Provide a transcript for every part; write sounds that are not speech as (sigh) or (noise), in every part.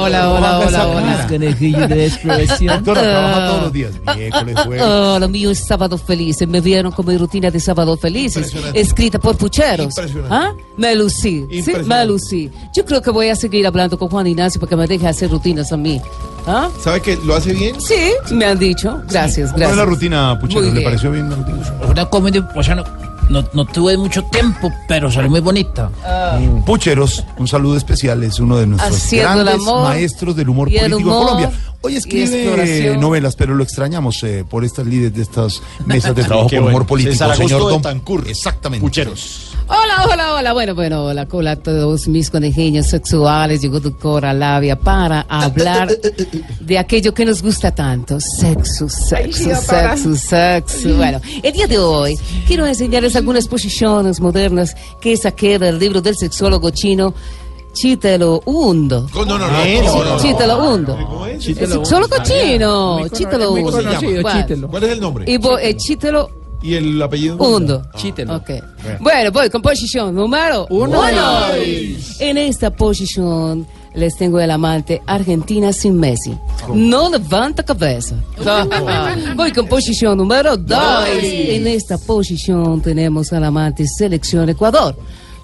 Hola, hola, hola, hola. Conejillo de expresión. Doctora, trabaja todos los días. Miércoles, jueves. Oh, lo mío es Sábado Feliz. Me vieron con mi rutina de Sábado Felices, escrita por pucheros. Impresionante. ¿Ah? Me lucí. Sí, me lucí. Yo creo que voy a seguir hablando con Juan Ignacio para que me deje hacer rutinas a mí. ¿Ah? ¿Sabe que lo hace bien? Sí, me han dicho. Gracias, ¿Cómo es gracias. la rutina, Puchero? ¿Le pareció bien la rutina? Una comedia, no, no, tuve mucho tiempo, pero salió muy bonita. Pucheros, un saludo especial, es uno de nuestros Haciendo grandes amor maestros del humor político humor Colombia. Hoy escribe novelas, pero lo extrañamos eh, por estas líderes de estas mesas de (laughs) trabajo por humor político. Señor Don Tancur. Exactamente. Pucheros. Hola, hola, hola. Bueno, bueno, hola, hola a todos mis conejillos sexuales. Llegó doctora Labia para hablar de aquello que nos gusta tanto. Sexo, sexo, sexo, sexo. Bueno, el día de hoy quiero enseñarles algunas posiciones modernas que saqué del libro del sexólogo chino Chitelo Hundo. No, no, no. No, sí. no, no. Chitelo Hundo. El sexólogo chino. Chitelo Bueno, ¿Cuál es el nombre? Eh, Chitelo ¿Y el apellido? Hundo. Chítelo. Ok. Bueno, voy con posición número uno. En esta posición les tengo el amante Argentina sin Messi. No levanta cabeza. voy con posición número dos. En esta posición tenemos al amante selección Ecuador.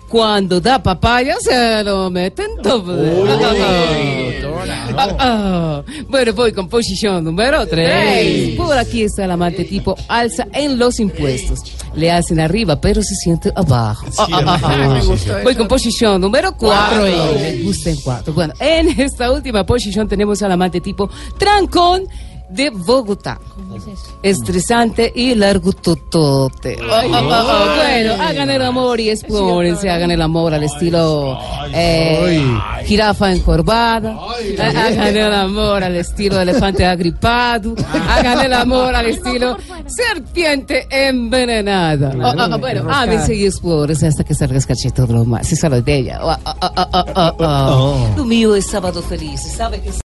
Cuando da papaya se lo meten doble. Ah. Bueno, voy con posición número 3. Por aquí está el amante tipo alza en los impuestos. Le hacen arriba, pero se siente abajo. Ah, ah. Voy con posición número 4. Me gusta en 4. Bueno, en esta última posición tenemos al amante tipo trancón de Bogotá. Estresante y largo totote. Bueno, hagan el amor y explórense, hagan el amor al estilo eh, jirafa encorvada, Ha- hagan el amor al estilo elefante agripado, hagan el amor al estilo serpiente envenenada. Ah, ah, bueno, ámense y explórense hasta que salgas cachete lo más. Esa es la de ella. Ah, ah. Lo mío es sábado feliz, ¿sabe?